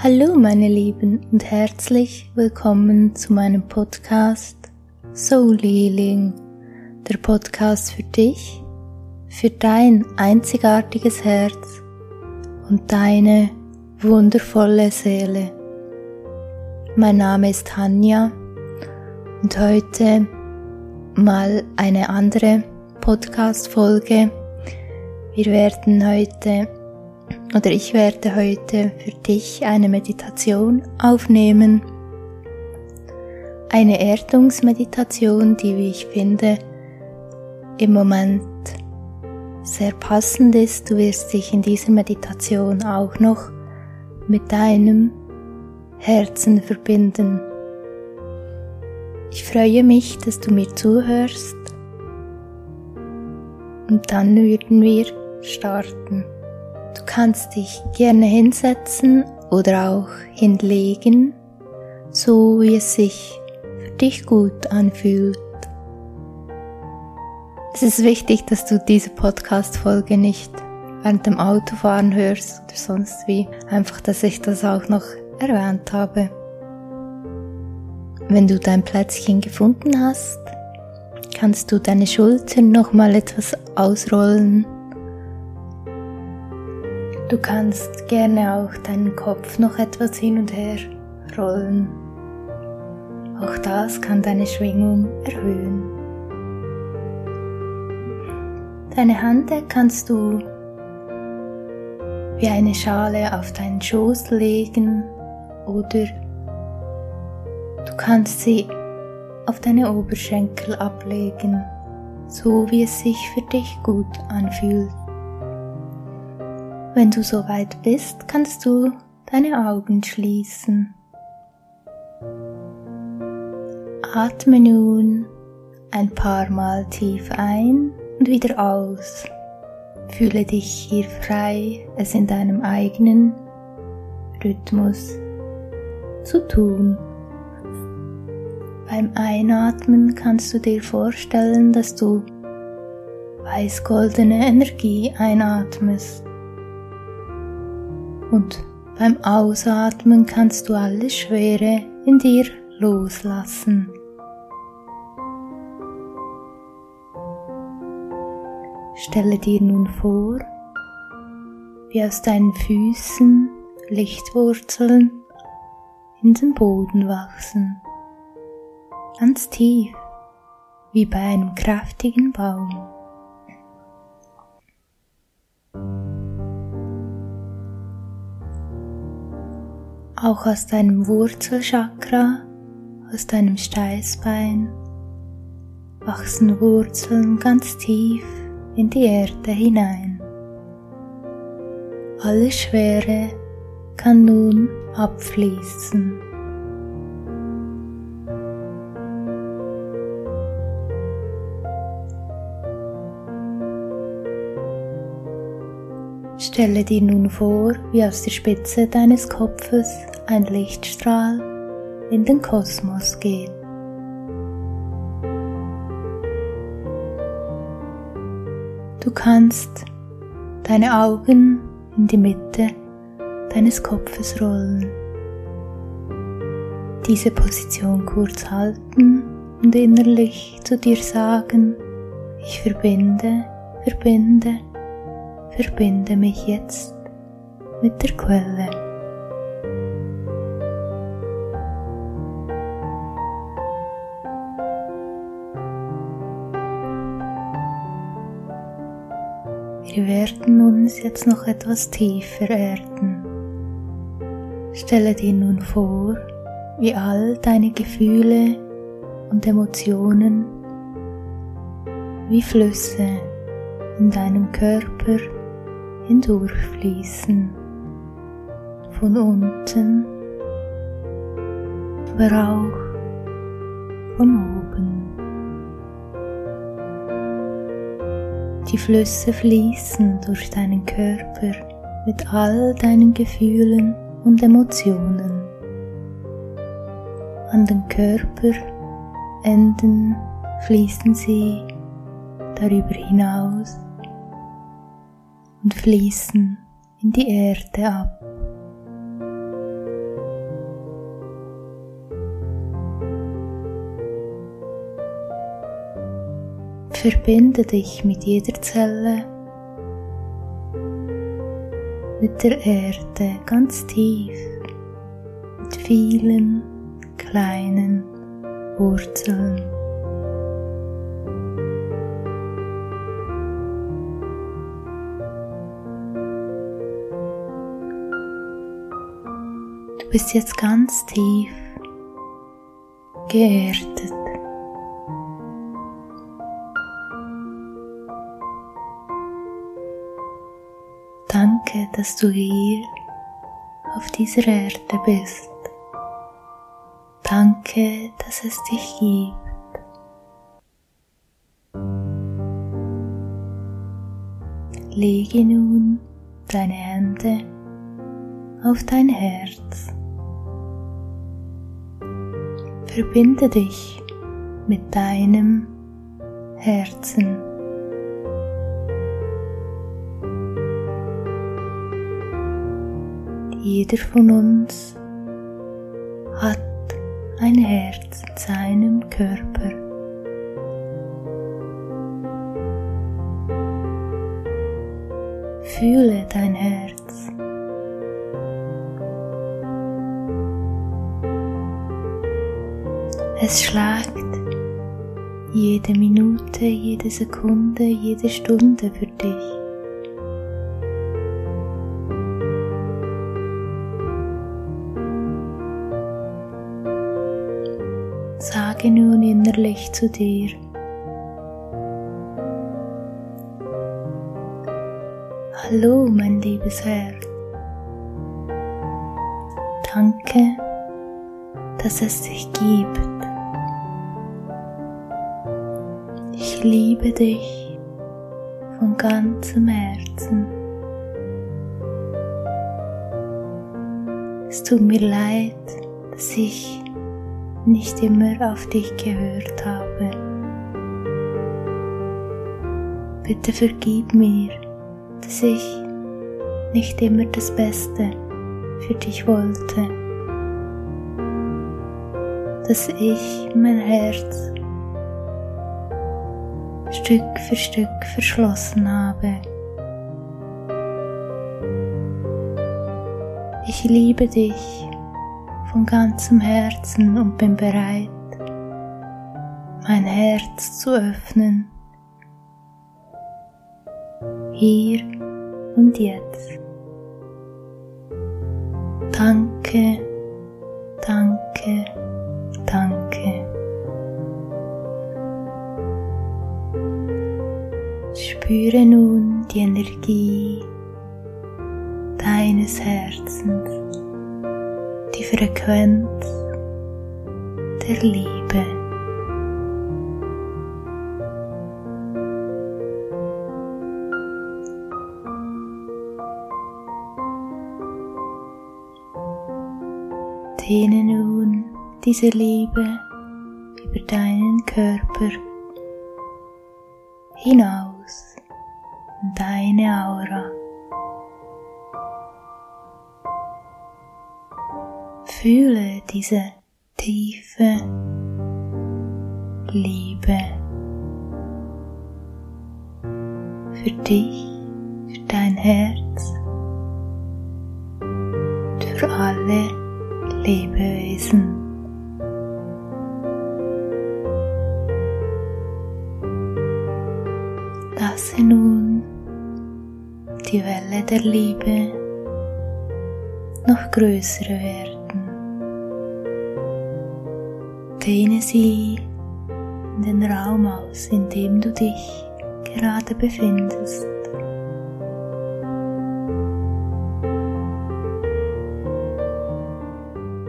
Hallo meine Lieben und herzlich willkommen zu meinem Podcast Soul Healing, der Podcast für dich, für dein einzigartiges Herz und deine wundervolle Seele. Mein Name ist Tanja und heute mal eine andere Podcast-Folge. Wir werden heute oder ich werde heute für dich eine Meditation aufnehmen. Eine Erdungsmeditation, die, wie ich finde, im Moment sehr passend ist. Du wirst dich in dieser Meditation auch noch mit deinem Herzen verbinden. Ich freue mich, dass du mir zuhörst und dann würden wir starten. Du kannst dich gerne hinsetzen oder auch hinlegen, so wie es sich für dich gut anfühlt. Es ist wichtig, dass du diese Podcast-Folge nicht während dem Autofahren hörst oder sonst wie. Einfach, dass ich das auch noch erwähnt habe. Wenn du dein Plätzchen gefunden hast, kannst du deine Schultern nochmal etwas ausrollen Du kannst gerne auch deinen Kopf noch etwas hin und her rollen. Auch das kann deine Schwingung erhöhen. Deine Hände kannst du wie eine Schale auf deinen Schoß legen oder du kannst sie auf deine Oberschenkel ablegen, so wie es sich für dich gut anfühlt. Wenn du soweit bist, kannst du deine Augen schließen. Atme nun ein paar Mal tief ein und wieder aus. Fühle dich hier frei, es in deinem eigenen Rhythmus zu tun. Beim Einatmen kannst du dir vorstellen, dass du weiß-goldene Energie einatmest. Und beim Ausatmen kannst du alle Schwere in dir loslassen. Stelle dir nun vor, wie aus deinen Füßen Lichtwurzeln in den Boden wachsen, ganz tief, wie bei einem kräftigen Baum. Auch aus deinem Wurzelchakra, aus deinem Steißbein, wachsen Wurzeln ganz tief in die Erde hinein. Alle Schwere kann nun abfließen. Stelle dir nun vor, wie aus der Spitze deines Kopfes ein Lichtstrahl in den Kosmos geht. Du kannst deine Augen in die Mitte deines Kopfes rollen. Diese Position kurz halten und innerlich zu dir sagen, ich verbinde, verbinde, verbinde mich jetzt mit der Quelle. Wir werden uns jetzt noch etwas tiefer erden. Stelle dir nun vor, wie all deine Gefühle und Emotionen wie Flüsse in deinem Körper hindurchfließen, von unten, aber auch von oben. Die Flüsse fließen durch deinen Körper mit all deinen Gefühlen und Emotionen. An den Körperenden fließen sie darüber hinaus und fließen in die Erde ab. Verbinde dich mit jeder Zelle, mit der Erde ganz tief, mit vielen kleinen Wurzeln. Du bist jetzt ganz tief geerdet. Danke, dass du hier auf dieser Erde bist. Danke, dass es dich gibt. Lege nun deine Hände auf dein Herz. Verbinde dich mit deinem Herzen. Jeder von uns hat ein Herz in seinem Körper. Fühle dein Herz. Es schlägt jede Minute, jede Sekunde, jede Stunde für dich. Sage nun innerlich zu dir, Hallo, mein liebes Herz. Danke, dass es dich gibt. Ich liebe dich von ganzem Herzen. Es tut mir leid, dass ich nicht immer auf dich gehört habe. Bitte vergib mir, dass ich nicht immer das Beste für dich wollte, dass ich mein Herz Stück für Stück verschlossen habe. Ich liebe dich von ganzem Herzen und bin bereit, mein Herz zu öffnen. Hier und jetzt. Danke, danke, danke. Spüre nun die Energie deines Herzens die Frequenz der Liebe. Dehne nun diese Liebe über deinen Körper hinaus in deine Aura. Fühle diese tiefe Liebe für dich, für dein Herz für alle Lebewesen. Die Welle der Liebe noch größer werden. Dehne sie in den Raum aus, in dem du dich gerade befindest.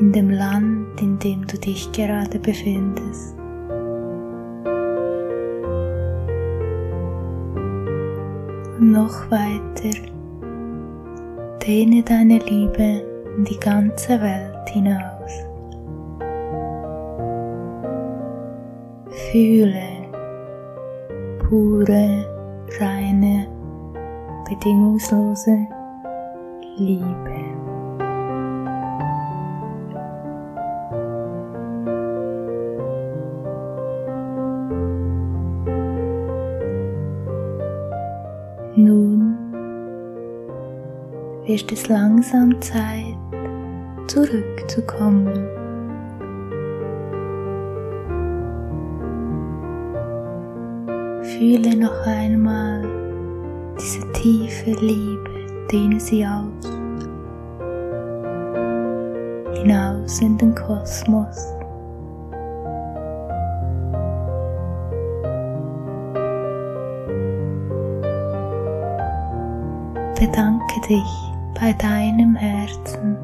In dem Land, in dem du dich gerade befindest. Noch weiter, dehne deine Liebe in die ganze Welt hinaus. Fühle pure, reine, bedingungslose Liebe. Wird es langsam Zeit, zurückzukommen. Fühle noch einmal diese tiefe Liebe, dehne sie aus, hinaus in den Kosmos. Bedanke dich bei deinem Herzen.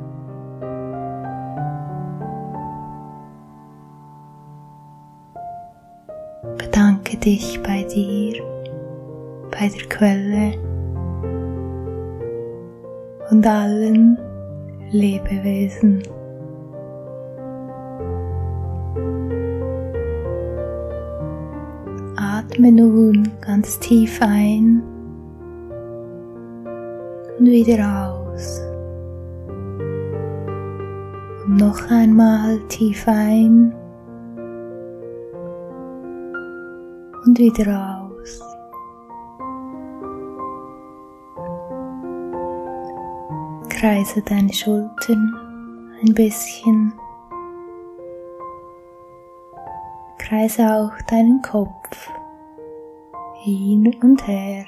Bedanke dich bei dir, bei der Quelle und allen Lebewesen. Atme nun ganz tief ein und wieder aus. Und noch einmal tief ein und wieder aus. Kreise deine Schultern ein bisschen. Kreise auch deinen Kopf hin und her.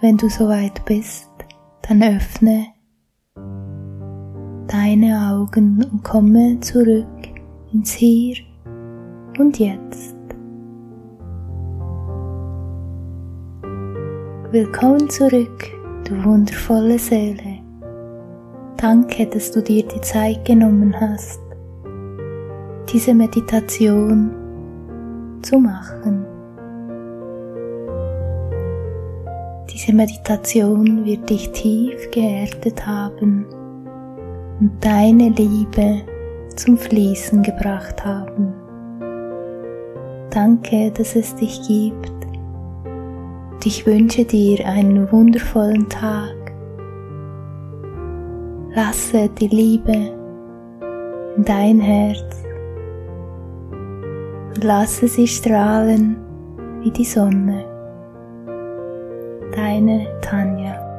Wenn du soweit bist, dann öffne deine Augen und komme zurück ins Hier und Jetzt. Willkommen zurück, du wundervolle Seele. Danke, dass du dir die Zeit genommen hast, diese Meditation zu machen. Diese Meditation wird dich tief geerdet haben und deine Liebe zum Fließen gebracht haben. Danke, dass es dich gibt. Und ich wünsche dir einen wundervollen Tag. Lasse die Liebe in dein Herz und lasse sie strahlen wie die Sonne. Deine Tanja.